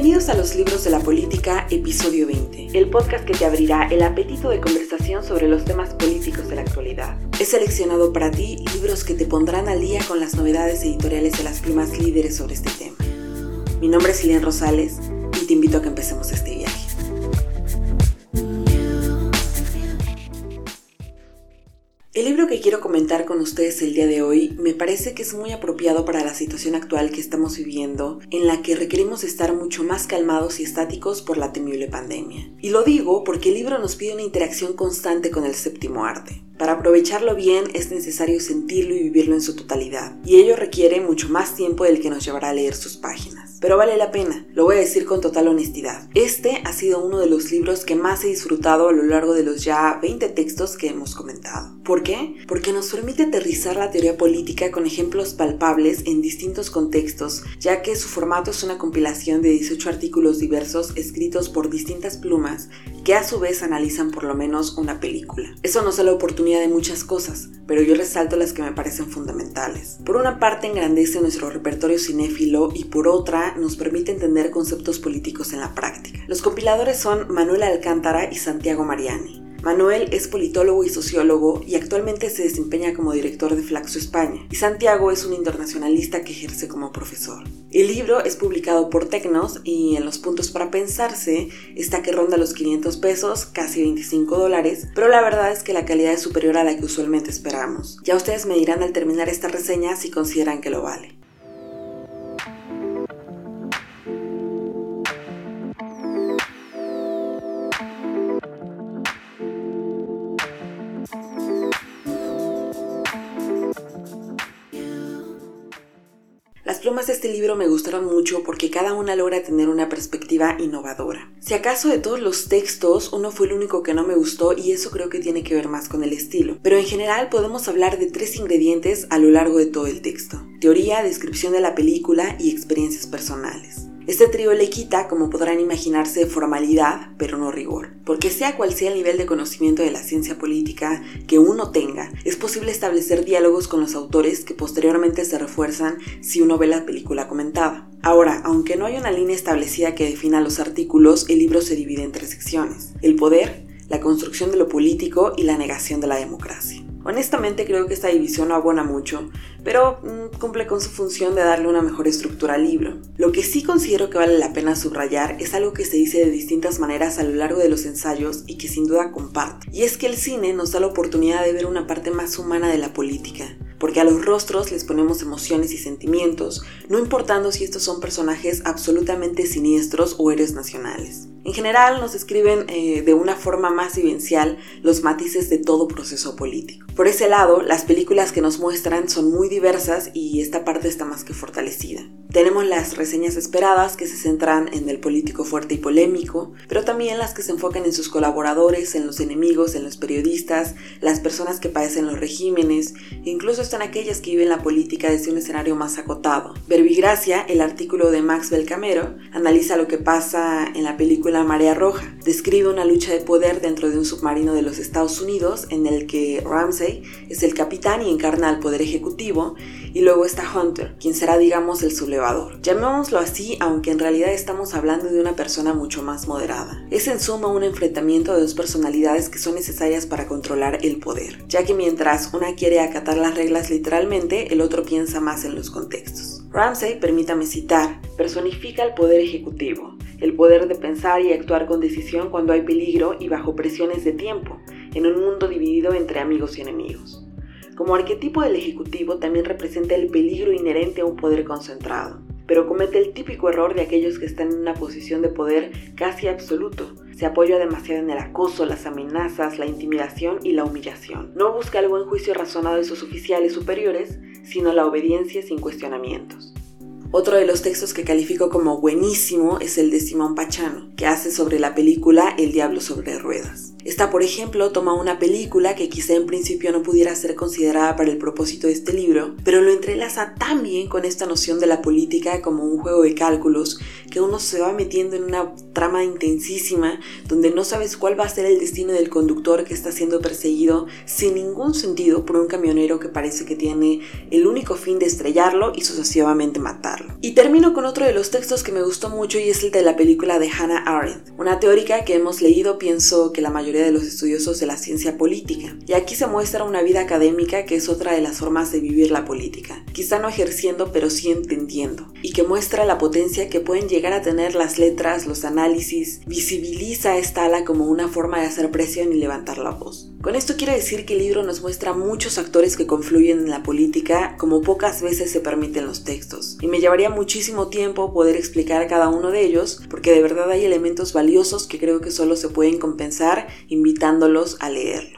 Bienvenidos a los libros de la política, episodio 20, el podcast que te abrirá el apetito de conversación sobre los temas políticos de la actualidad. He seleccionado para ti libros que te pondrán al día con las novedades editoriales de las plumas líderes sobre este tema. Mi nombre es Lilian Rosales y te invito a que empecemos este viaje. El libro que quiero comentar con ustedes el día de hoy me parece que es muy apropiado para la situación actual que estamos viviendo, en la que requerimos estar mucho más calmados y estáticos por la temible pandemia. Y lo digo porque el libro nos pide una interacción constante con el séptimo arte. Para aprovecharlo bien es necesario sentirlo y vivirlo en su totalidad, y ello requiere mucho más tiempo del que nos llevará a leer sus páginas. Pero vale la pena, lo voy a decir con total honestidad. Este ha sido uno de los libros que más he disfrutado a lo largo de los ya 20 textos que hemos comentado. ¿Por qué? Porque nos permite aterrizar la teoría política con ejemplos palpables en distintos contextos, ya que su formato es una compilación de 18 artículos diversos escritos por distintas plumas que a su vez analizan por lo menos una película. Eso nos da la oportunidad de muchas cosas, pero yo resalto las que me parecen fundamentales. Por una parte engrandece nuestro repertorio cinéfilo y por otra nos permite entender conceptos políticos en la práctica. Los compiladores son Manuel Alcántara y Santiago Mariani. Manuel es politólogo y sociólogo y actualmente se desempeña como director de Flaxo España, y Santiago es un internacionalista que ejerce como profesor. El libro es publicado por Tecnos y en los puntos para pensarse está que ronda los 500 pesos, casi 25 dólares, pero la verdad es que la calidad es superior a la que usualmente esperamos. Ya ustedes me dirán al terminar esta reseña si consideran que lo vale. Plumas de este libro me gustaron mucho porque cada una logra tener una perspectiva innovadora. Si acaso de todos los textos, uno fue el único que no me gustó y eso creo que tiene que ver más con el estilo. Pero en general podemos hablar de tres ingredientes a lo largo de todo el texto. Teoría, descripción de la película y experiencias personales. Este trío le quita, como podrán imaginarse, formalidad, pero no rigor, porque sea cual sea el nivel de conocimiento de la ciencia política que uno tenga, es posible establecer diálogos con los autores que posteriormente se refuerzan si uno ve la película comentada. Ahora, aunque no hay una línea establecida que defina los artículos, el libro se divide en tres secciones. El poder, la construcción de lo político y la negación de la democracia. Honestamente creo que esta división no abona mucho, pero mm, cumple con su función de darle una mejor estructura al libro. Lo que sí considero que vale la pena subrayar es algo que se dice de distintas maneras a lo largo de los ensayos y que sin duda comparto, y es que el cine nos da la oportunidad de ver una parte más humana de la política, porque a los rostros les ponemos emociones y sentimientos, no importando si estos son personajes absolutamente siniestros o héroes nacionales. En general nos escriben eh, de una forma más vivencial los matices de todo proceso político. Por ese lado, las películas que nos muestran son muy diversas y esta parte está más que fortalecida. Tenemos las reseñas esperadas que se centran en el político fuerte y polémico, pero también las que se enfocan en sus colaboradores, en los enemigos, en los periodistas, las personas que padecen los regímenes, e incluso están aquellas que viven la política desde un escenario más acotado. Verbigracia, el artículo de Max Belcamero, analiza lo que pasa en la película Marea Roja. Describe una lucha de poder dentro de un submarino de los Estados Unidos en el que Ramsey es el capitán y encarna al poder ejecutivo, y luego está Hunter, quien será digamos el sublevador. Llamémoslo así, aunque en realidad estamos hablando de una persona mucho más moderada. Es en suma un enfrentamiento de dos personalidades que son necesarias para controlar el poder, ya que mientras una quiere acatar las reglas literalmente, el otro piensa más en los contextos. Ramsey, permítame citar, personifica el poder ejecutivo, el poder de pensar y actuar con decisión cuando hay peligro y bajo presiones de tiempo, en un mundo dividido entre amigos y enemigos. Como arquetipo del Ejecutivo también representa el peligro inherente a un poder concentrado, pero comete el típico error de aquellos que están en una posición de poder casi absoluto. Se apoya demasiado en el acoso, las amenazas, la intimidación y la humillación. No busca el buen juicio razonado de sus oficiales superiores, sino la obediencia sin cuestionamientos. Otro de los textos que califico como buenísimo es el de Simón Pachano, que hace sobre la película El Diablo sobre Ruedas. Esta, por ejemplo, toma una película que quizá en principio no pudiera ser considerada para el propósito de este libro, pero lo entrelaza tan bien con esta noción de la política como un juego de cálculos que uno se va metiendo en una trama intensísima donde no sabes cuál va a ser el destino del conductor que está siendo perseguido sin ningún sentido por un camionero que parece que tiene el único fin de estrellarlo y sucesivamente matar. Y termino con otro de los textos que me gustó mucho y es el de la película de Hannah Arendt, una teórica que hemos leído pienso que la mayoría de los estudiosos de la ciencia política. Y aquí se muestra una vida académica que es otra de las formas de vivir la política, quizá no ejerciendo pero sí entendiendo, y que muestra la potencia que pueden llegar a tener las letras, los análisis, visibiliza esta ala como una forma de hacer presión y levantar la voz. Con esto quiero decir que el libro nos muestra muchos actores que confluyen en la política como pocas veces se permiten los textos, y me llevaría muchísimo tiempo poder explicar cada uno de ellos, porque de verdad hay elementos valiosos que creo que solo se pueden compensar invitándolos a leerlo.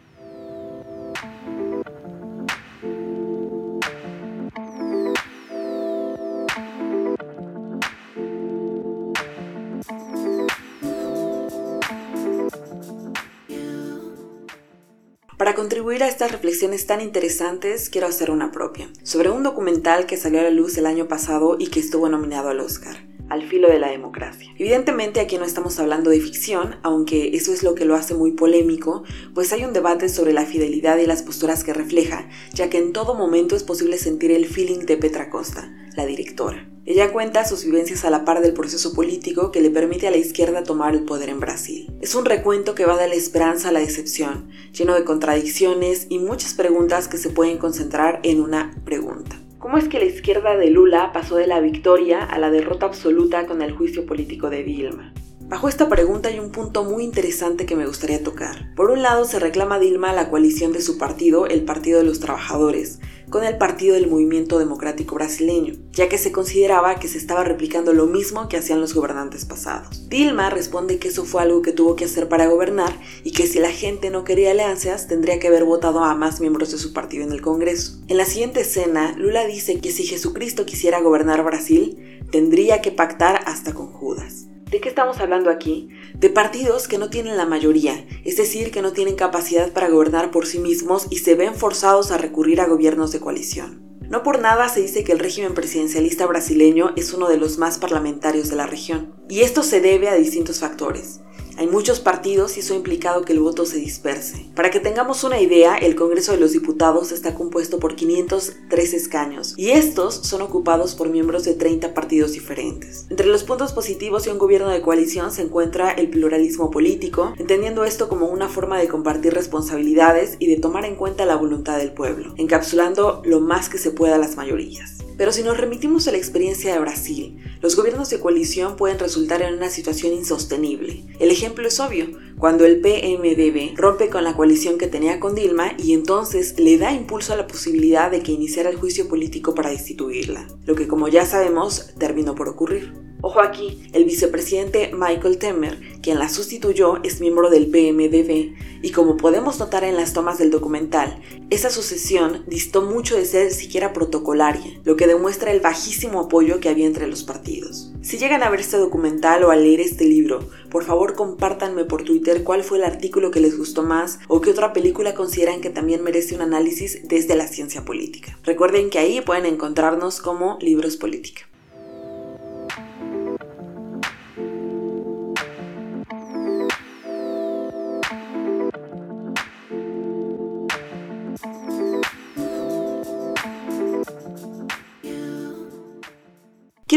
Para contribuir a estas reflexiones tan interesantes, quiero hacer una propia, sobre un documental que salió a la luz el año pasado y que estuvo nominado al Oscar al filo de la democracia. Evidentemente aquí no estamos hablando de ficción, aunque eso es lo que lo hace muy polémico, pues hay un debate sobre la fidelidad y las posturas que refleja, ya que en todo momento es posible sentir el feeling de Petra Costa, la directora. Ella cuenta sus vivencias a la par del proceso político que le permite a la izquierda tomar el poder en Brasil. Es un recuento que va de la esperanza a la decepción, lleno de contradicciones y muchas preguntas que se pueden concentrar en una pregunta. ¿Cómo es que la izquierda de Lula pasó de la victoria a la derrota absoluta con el juicio político de Dilma? Bajo esta pregunta hay un punto muy interesante que me gustaría tocar. Por un lado, se reclama a Dilma la coalición de su partido, el Partido de los Trabajadores, con el Partido del Movimiento Democrático Brasileño, ya que se consideraba que se estaba replicando lo mismo que hacían los gobernantes pasados. Dilma responde que eso fue algo que tuvo que hacer para gobernar y que si la gente no quería alianzas tendría que haber votado a más miembros de su partido en el Congreso. En la siguiente escena, Lula dice que si Jesucristo quisiera gobernar Brasil, tendría que pactar hasta con Judas. ¿De qué estamos hablando aquí? De partidos que no tienen la mayoría, es decir, que no tienen capacidad para gobernar por sí mismos y se ven forzados a recurrir a gobiernos de coalición. No por nada se dice que el régimen presidencialista brasileño es uno de los más parlamentarios de la región. Y esto se debe a distintos factores. Hay muchos partidos ha implicado que el voto se disperse. Para que tengamos una idea, el Congreso de los Diputados está compuesto por 503 escaños y estos son ocupados por miembros de 30 partidos diferentes. Entre los puntos positivos de un gobierno de coalición se encuentra el pluralismo político, entendiendo esto como una forma de compartir responsabilidades y de tomar en cuenta la voluntad del pueblo, encapsulando lo más que se pueda las mayorías. Pero si nos remitimos a la experiencia de Brasil, los gobiernos de coalición pueden resultar en una situación insostenible. El ejemplo es obvio, cuando el PMDB rompe con la coalición que tenía con Dilma y entonces le da impulso a la posibilidad de que iniciara el juicio político para destituirla, lo que como ya sabemos terminó por ocurrir. Ojo aquí, el vicepresidente Michael Temer, quien la sustituyó, es miembro del PMDB y como podemos notar en las tomas del documental, esa sucesión distó mucho de ser siquiera protocolaria, lo que demuestra el bajísimo apoyo que había entre los partidos. Si llegan a ver este documental o a leer este libro, por favor compártanme por Twitter cuál fue el artículo que les gustó más o qué otra película consideran que también merece un análisis desde la ciencia política. Recuerden que ahí pueden encontrarnos como Libros Política.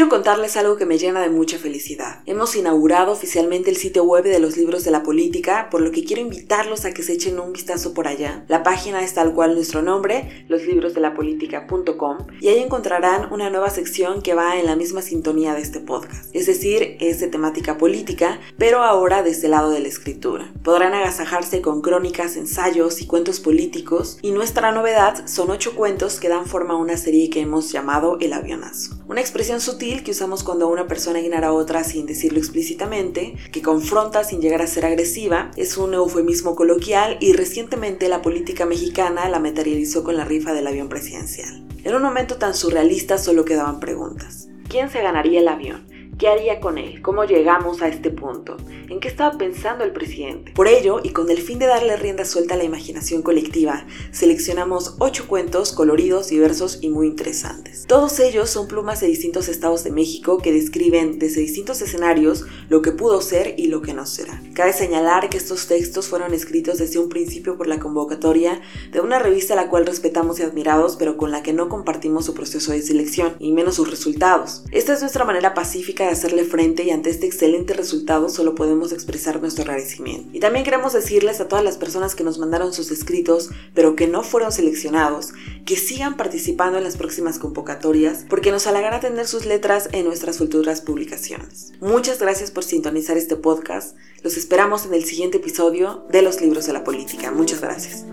Quiero contarles algo que me llena de mucha felicidad. Hemos inaugurado oficialmente el sitio web de los libros de la política, por lo que quiero invitarlos a que se echen un vistazo por allá. La página es tal cual nuestro nombre, loslibrosdelapolitica.com, y ahí encontrarán una nueva sección que va en la misma sintonía de este podcast. Es decir, es de temática política, pero ahora desde el lado de la escritura. Podrán agasajarse con crónicas, ensayos y cuentos políticos, y nuestra novedad son ocho cuentos que dan forma a una serie que hemos llamado El Avionazo. Una expresión sutil que usamos cuando una persona ignora a otra sin decirlo explícitamente, que confronta sin llegar a ser agresiva, es un eufemismo coloquial y recientemente la política mexicana la materializó con la rifa del avión presidencial. En un momento tan surrealista solo quedaban preguntas. ¿Quién se ganaría el avión? ¿Qué haría con él? ¿Cómo llegamos a este punto? ¿En qué estaba pensando el presidente? Por ello, y con el fin de darle rienda suelta a la imaginación colectiva, seleccionamos ocho cuentos coloridos, diversos y muy interesantes. Todos ellos son plumas de distintos estados de México que describen desde distintos escenarios lo que pudo ser y lo que no será. Cabe señalar que estos textos fueron escritos desde un principio por la convocatoria de una revista a la cual respetamos y admiramos, pero con la que no compartimos su proceso de selección, y menos sus resultados. Esta es nuestra manera pacífica de hacerle frente y ante este excelente resultado solo podemos expresar nuestro agradecimiento. Y también queremos decirles a todas las personas que nos mandaron sus escritos, pero que no fueron seleccionados, que sigan participando en las próximas convocatorias, porque nos halagará tener sus letras en nuestras futuras publicaciones. Muchas gracias por sintonizar este podcast. Los esperamos en el siguiente episodio de Los Libros de la Política. Muchas gracias.